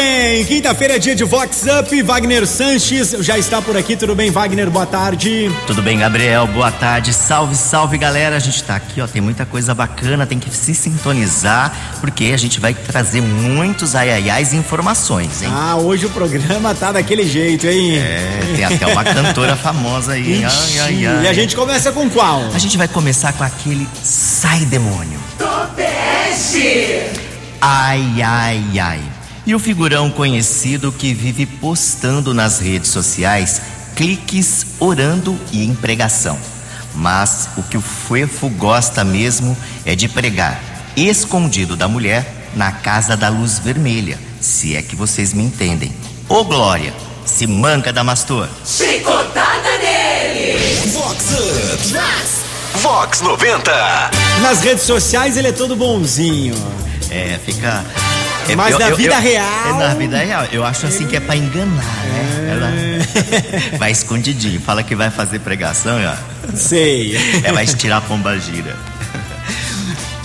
bem? Quinta-feira é dia de Vox Up. Wagner Sanches já está por aqui. Tudo bem, Wagner? Boa tarde. Tudo bem, Gabriel? Boa tarde. Salve, salve, galera. A gente tá aqui, ó. Tem muita coisa bacana. Tem que se sintonizar, porque a gente vai trazer muitos aiaiais e informações, hein? Ah, hoje o programa tá daquele jeito, hein? É, tem até uma cantora famosa aí. Ai, ai, ai. E a gente começa com qual? A gente vai começar com aquele Sai Demônio. Topeste! Ai, ai, ai. E o figurão conhecido que vive postando nas redes sociais cliques orando e em pregação. Mas o que o Fuefo gosta mesmo é de pregar, escondido da mulher, na casa da luz vermelha, se é que vocês me entendem. Ô Glória, se manca Damastor. Chicotada nele! Vox Up. Vox 90. Nas redes sociais ele é todo bonzinho. É, fica. É, Mas na vida real- É, na vida real. Eu acho assim que é pra enganar, né? Ela vai escondidinho, fala que vai fazer pregação, ó. Sei. É, vai estirar a pomba gira.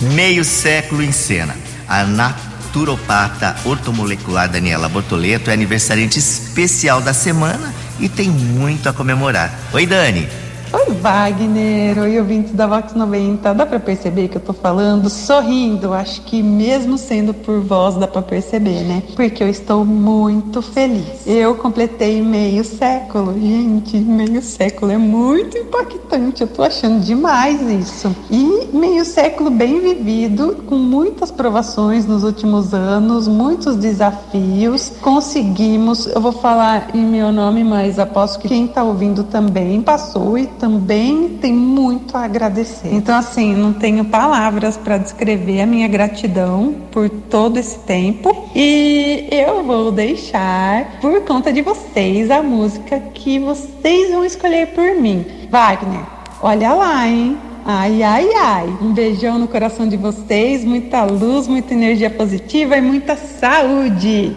Meio século em cena. A naturopata ortomolecular Daniela Bortoleto é aniversariante especial da semana e tem muito a comemorar. Oi, Dani. Oi, Wagner. Oi, ouvintes da Vox 90. Dá pra perceber que eu tô falando sorrindo? Acho que mesmo sendo por voz dá pra perceber, né? Porque eu estou muito feliz. Eu completei meio século. Gente, meio século é muito impactante. Eu tô achando demais isso. E meio século bem vivido, com muitas provações nos últimos anos, muitos desafios. Conseguimos, eu vou falar em meu nome, mas aposto que quem tá ouvindo também passou e também tem muito a agradecer. Então, assim, não tenho palavras para descrever a minha gratidão por todo esse tempo. E eu vou deixar, por conta de vocês, a música que vocês vão escolher por mim. Wagner, olha lá, hein? Ai, ai, ai. Um beijão no coração de vocês, muita luz, muita energia positiva e muita saúde.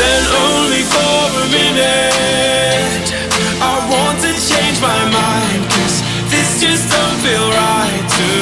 Then only for a minute. I want to change my mind Cause this just don't feel right to me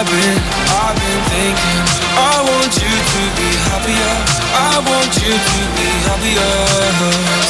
I've been, I've been thinking. I want you to be happier. I want you to be happier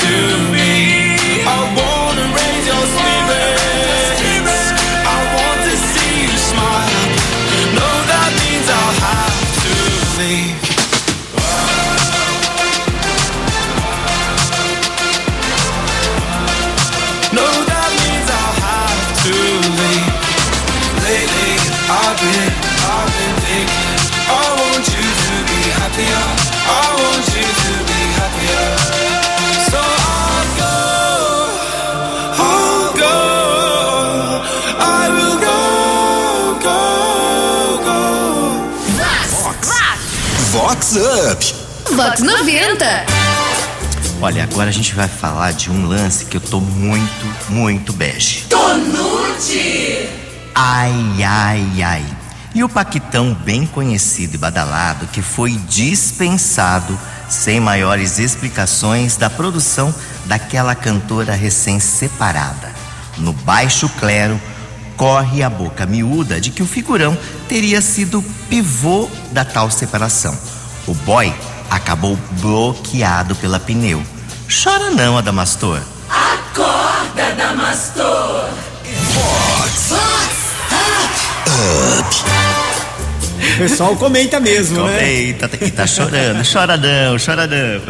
Vox 90. Olha, agora a gente vai falar de um lance que eu tô muito, muito bege. Tonute. Ai, ai, ai. E o Paquitão, bem conhecido e badalado, que foi dispensado sem maiores explicações da produção daquela cantora recém-separada. No baixo clero, corre a boca miúda de que o figurão teria sido pivô da tal separação. O boy acabou bloqueado pela pneu. Chora não, Adamastor. Acorda, Damastor. O pessoal comenta mesmo, né? Eita, e tá chorando. chora não, chora não.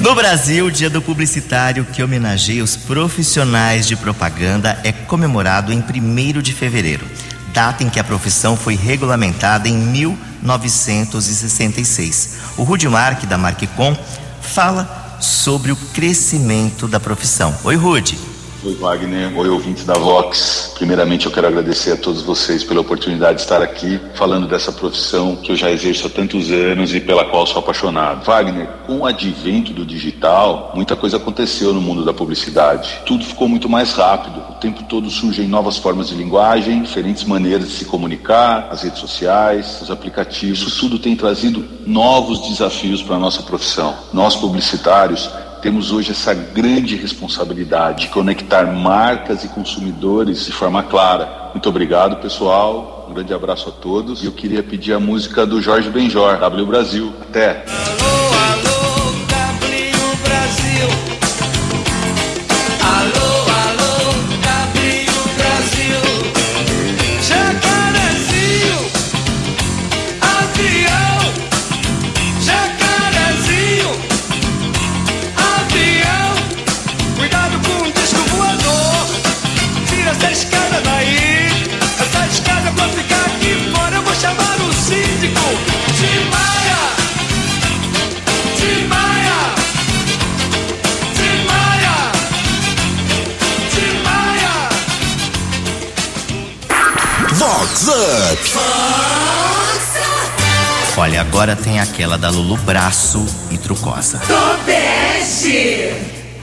No Brasil, o Dia do Publicitário, que homenageia os profissionais de propaganda, é comemorado em 1 de fevereiro, data em que a profissão foi regulamentada em 1966. O Rudy Mark, da Marquicom, fala sobre o crescimento da profissão. Oi, Rudy. Oi, Wagner. Oi, ouvintes da Vox. Primeiramente, eu quero agradecer a todos vocês pela oportunidade de estar aqui falando dessa profissão que eu já exerço há tantos anos e pela qual sou apaixonado. Wagner, com o advento do digital, muita coisa aconteceu no mundo da publicidade. Tudo ficou muito mais rápido. O tempo todo surgem novas formas de linguagem, diferentes maneiras de se comunicar, as redes sociais, os aplicativos. Isso tudo tem trazido novos desafios para a nossa profissão. Nós, publicitários, temos hoje essa grande responsabilidade de conectar marcas e consumidores de forma clara. Muito obrigado, pessoal. Um grande abraço a todos. E eu queria pedir a música do Jorge Benjor, W Brasil. Até. Aquela da Lulu Braço e Trucosa. Tobeste.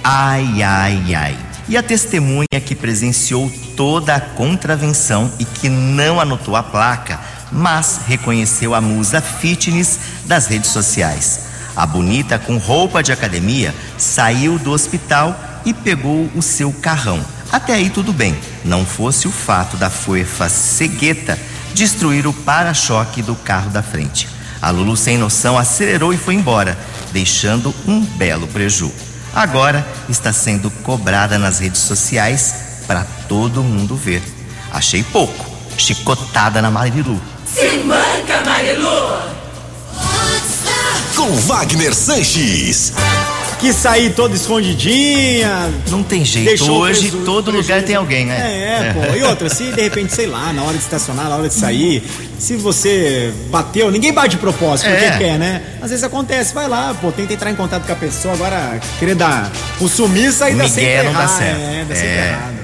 Ai, ai, ai. E a testemunha que presenciou toda a contravenção e que não anotou a placa, mas reconheceu a musa fitness das redes sociais. A bonita, com roupa de academia, saiu do hospital e pegou o seu carrão. Até aí tudo bem, não fosse o fato da fofa cegueta destruir o para-choque do carro da frente. A Lulu, sem noção, acelerou e foi embora, deixando um belo preju. Agora está sendo cobrada nas redes sociais para todo mundo ver. Achei pouco. Chicotada na Marilu. Se manca, Marilu. Com Wagner Sanches. Que sair toda escondidinha. Não tem jeito. Hoje todo lugar tem alguém, né? É, pô. E outra, se de repente, sei lá, na hora de estacionar, na hora de sair, se você bateu, ninguém bate de propósito, porque É. quer, né? Às vezes acontece, vai lá, pô, tenta entrar em contato com a pessoa, agora querer dar o sumiço aí dá sempre não dá errado. certo. É, dá sempre É. errado.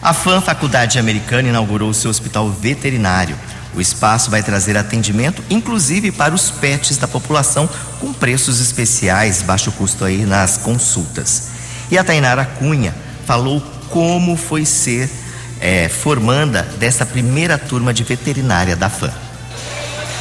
A FAM Faculdade Americana inaugurou seu hospital veterinário. O espaço vai trazer atendimento, inclusive para os pets da população, com preços especiais, baixo custo aí nas consultas. E a Tainara Cunha falou como foi ser eh, formanda dessa primeira turma de veterinária da FAM.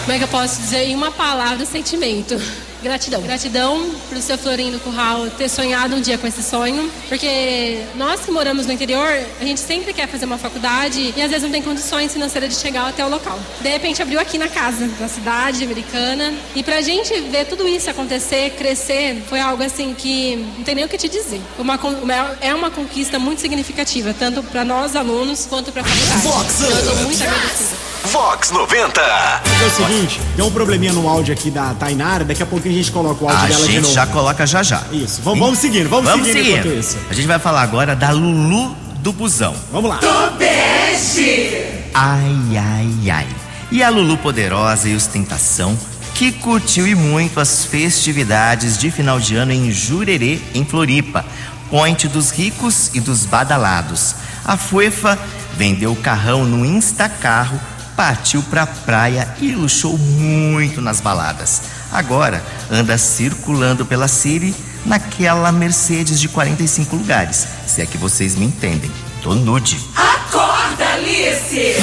Como é que eu posso dizer em uma palavra sentimento? Gratidão. Gratidão pro seu Florindo Curral ter sonhado um dia com esse sonho, porque nós que moramos no interior, a gente sempre quer fazer uma faculdade e às vezes não tem condições financeiras de chegar até o local. De repente abriu aqui na casa, na cidade americana, e pra gente ver tudo isso acontecer, crescer, foi algo assim que não tem nem o que te dizer. Uma, é uma conquista muito significativa, tanto para nós alunos quanto para a faculdade. Então, eu tô muito agradecida. Vox 90. É o seguinte, deu um probleminha no áudio aqui da Tainara, daqui a pouco a gente coloca o áudio A dela de gente novo. já coloca já já. Isso, vamos, vamos seguindo, vamos, Vamos seguindo seguir. enquanto isso. A gente vai falar agora da Lulu do Busão. Vamos lá. Tobeste. Ai, ai, ai. E a Lulu Poderosa e Ostentação, que curtiu e muito as festividades de final de ano em Jurerê, em Floripa, point dos ricos e dos badalados. A Fuefa vendeu o carrão no Instacarro, partiu pra praia e luxou muito nas baladas. Agora anda circulando pela City naquela Mercedes de 45 lugares, se é que vocês me entendem. Tô nude. Acorda, Alice.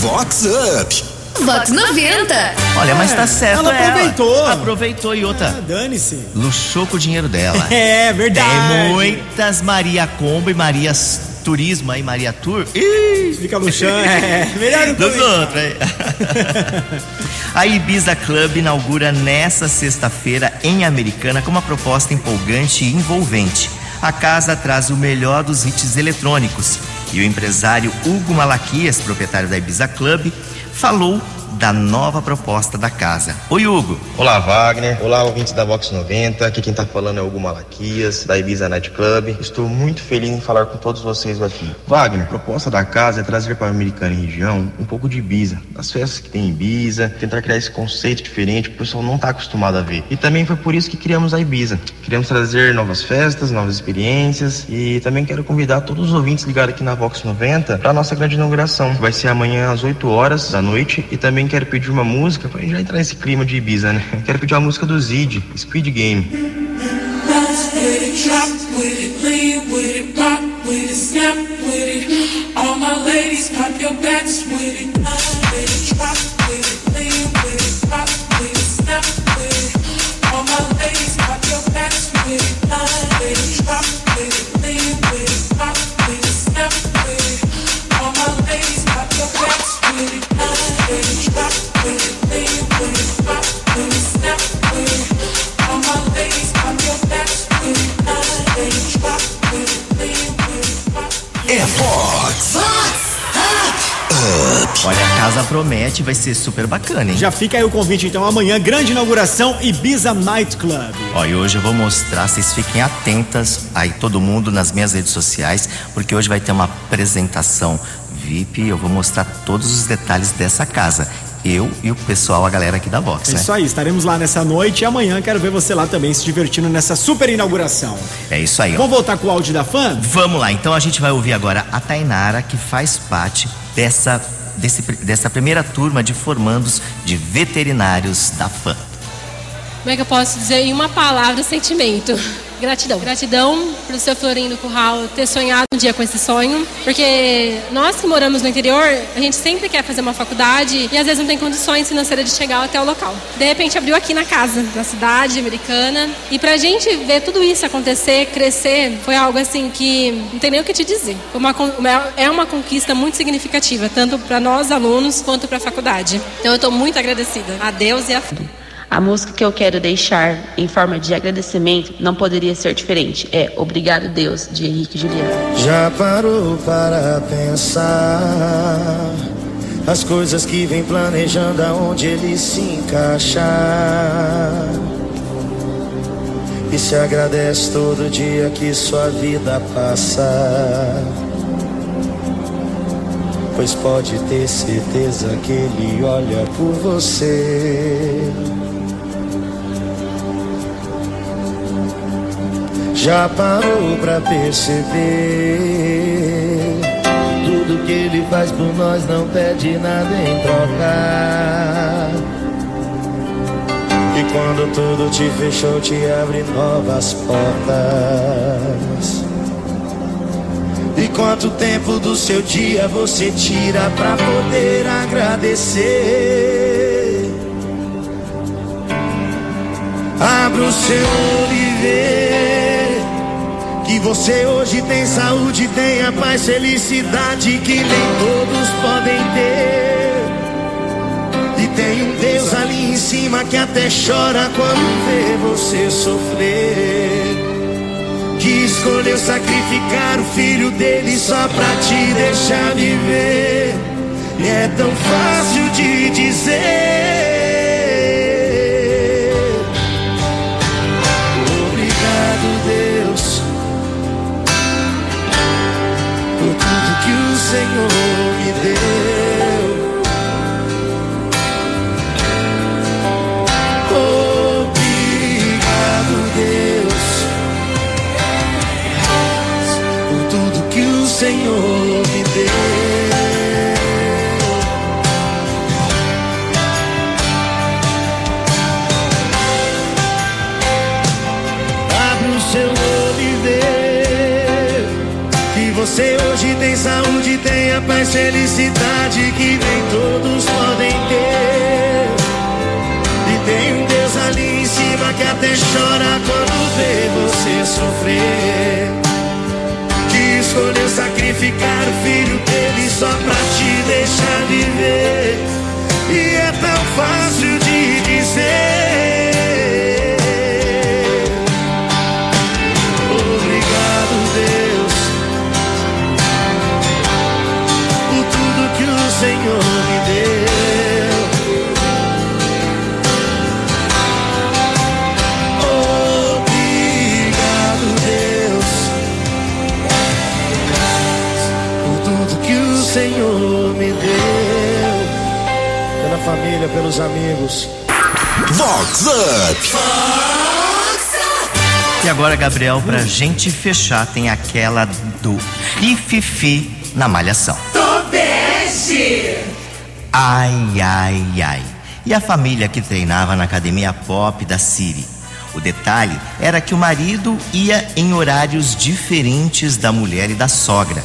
Vox Up. Vox 90. Olha, mas tá certo ela aproveitou. Aproveitou e outra. Ah, Dane-se. Luxou com o dinheiro dela. É verdade. Tem muitas Maria Combo e Marias Turismo aí, Maria Tour. Ih, Fica luxando. É, melhor não dos outros aí. A Ibiza Club inaugura nessa sexta-feira em Americana com uma proposta empolgante e envolvente. A casa traz o melhor dos hits eletrônicos. E o empresário Hugo Malaquias, proprietário da Ibiza Club, falou da nova proposta da casa. Oi, Hugo. Olá, Wagner. Olá, ouvintes da Vox 90. Aqui quem tá falando é o Hugo Malaquias, da Ibiza Night Club. Estou muito feliz em falar com todos vocês aqui. Wagner, a proposta da casa é trazer para a Americana e região um pouco de Ibiza, das festas que tem em Ibiza, tentar criar esse conceito diferente que o pessoal não tá acostumado a ver. E também foi por isso que criamos a Ibiza. Queremos trazer novas festas, novas experiências e também quero convidar todos os ouvintes ligados aqui na Vox 90 para nossa grande inauguração, que vai ser amanhã às 8 horas da noite e também quero pedir uma música pra gente já entrar nesse clima de Ibiza, né? Quero pedir uma música do Zid, Speed Game. All my ladies, pop your backs with it, casa promete, vai ser super bacana, hein? Já fica aí o convite, então, amanhã, grande inauguração Ibiza Night Club. Ó, e hoje eu vou mostrar, vocês fiquem atentas aí todo mundo nas minhas redes sociais, porque hoje vai ter uma apresentação VIP, eu vou mostrar todos os detalhes dessa casa. Eu e o pessoal, a galera aqui da Vox, É né? isso aí, estaremos lá nessa noite e amanhã quero ver você lá também se divertindo nessa super inauguração. É isso aí, ó. Vamos voltar com o áudio da fã? Vamos lá, então a gente vai ouvir agora a Tainara, que faz parte dessa, desse, dessa primeira turma de formandos de veterinários da FAM. Como é que eu posso dizer em uma palavra sentimento? Gratidão. Gratidão pro seu Florindo Curral ter sonhado um dia com esse sonho, porque nós que moramos no interior, a gente sempre quer fazer uma faculdade e às vezes não tem condições financeiras de chegar até o local. De repente abriu aqui na casa, na cidade americana, e pra gente ver tudo isso acontecer, crescer, foi algo assim que não tem nem o que te dizer. Uma- é uma conquista muito significativa, tanto para nós alunos quanto para a faculdade. Então eu estou muito agradecida a Deus e a A música que eu quero deixar em forma de agradecimento não poderia ser diferente. É Obrigado Deus, de Henrique Juliano. Já parou para pensar as coisas que vem planejando aonde ele se encaixar? E se agradece todo dia que sua vida passa. Pois pode ter certeza que ele olha por você. Já parou pra perceber? Tudo que ele faz por nós não pede nada em troca. E quando tudo te fechou, te abre novas portas. E quanto tempo do seu dia você tira pra poder agradecer? Abra o seu olho e que você hoje tem saúde, tem a paz, felicidade que nem todos podem ter. E tem um Deus ali em cima que até chora quando vê você sofrer. Que escolheu sacrificar o filho dele só pra te deixar viver. E é tão fácil de dizer. Senhor me deu. Abre o seu olho e vê que você hoje tem saúde, tem a paz, felicidade que escolheu sacrificar o filho dele só pra te deixar viver. E é tão fácil pelos amigos. Vox Up. E agora, Gabriel, pra gente fechar, tem aquela do Rififi na Malhação. Tobeste! Ai, ai, ai. E a família que treinava na academia pop da Siri? O detalhe era que o marido ia em horários diferentes da mulher e da sogra.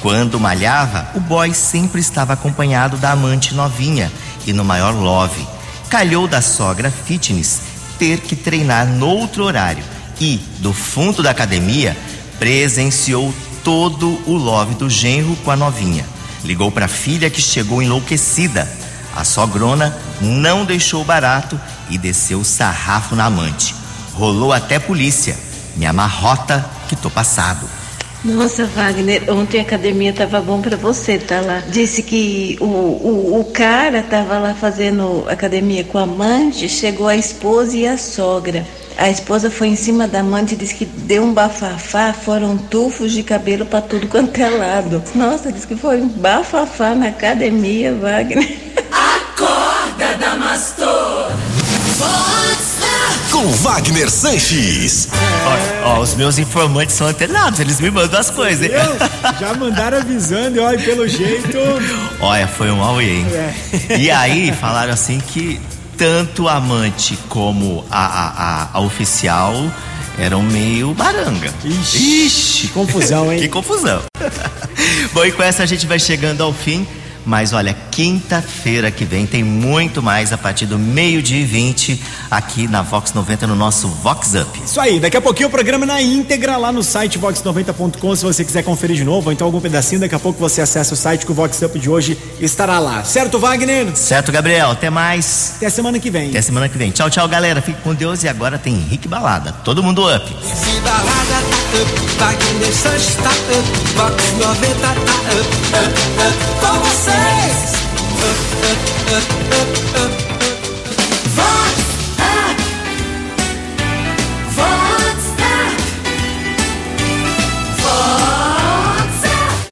Quando malhava, o boy sempre estava acompanhado da amante novinha e no maior love. Calhou da sogra fitness ter que treinar noutro horário e, do fundo da academia, presenciou todo o love do genro com a novinha. Ligou para a filha que chegou enlouquecida. A sogrona não deixou barato e desceu o sarrafo na amante. Rolou até polícia. Me amarrota que tô passado. Nossa, Wagner, ontem a academia tava bom pra você, tá lá. Disse que o, o, o cara tava lá fazendo academia com a amante, chegou a esposa e a sogra. A esposa foi em cima da amante e disse que deu um bafafá, foram tufos de cabelo pra tudo quanto é lado. Nossa, disse que foi um bafafá na academia, Wagner. Acorda, Damastor! Com Wagner Sanches. Ó, ó, os meus informantes são antenados, eles me mandam as coisas, hein? Já mandaram avisando, e olha, pelo jeito. Olha, foi um auê, hein? É. E aí falaram assim que tanto a amante como a, a, a, a oficial eram meio baranga. Ixi, confusão, hein? que confusão. Bom, e com essa a gente vai chegando ao fim. Mas olha, quinta-feira que vem tem muito mais a partir do meio-dia e 20 aqui na Vox 90 no nosso Vox Up. Isso aí, daqui a pouquinho o programa na íntegra lá no site vox90.com, se você quiser conferir de novo, ou então algum pedacinho, daqui a pouco você acessa o site que o Vox Up de hoje estará lá. Certo, Wagner? Certo, Gabriel. Até mais. Até semana que vem. Até semana que vem. Tchau, tchau, galera. Fique com Deus e agora tem Henrique Balada. Todo mundo up. Se balada tá up, Wagner Sanches tá up, Vox 90 tá up, up, up, com vocês. Up, up, up, up, up.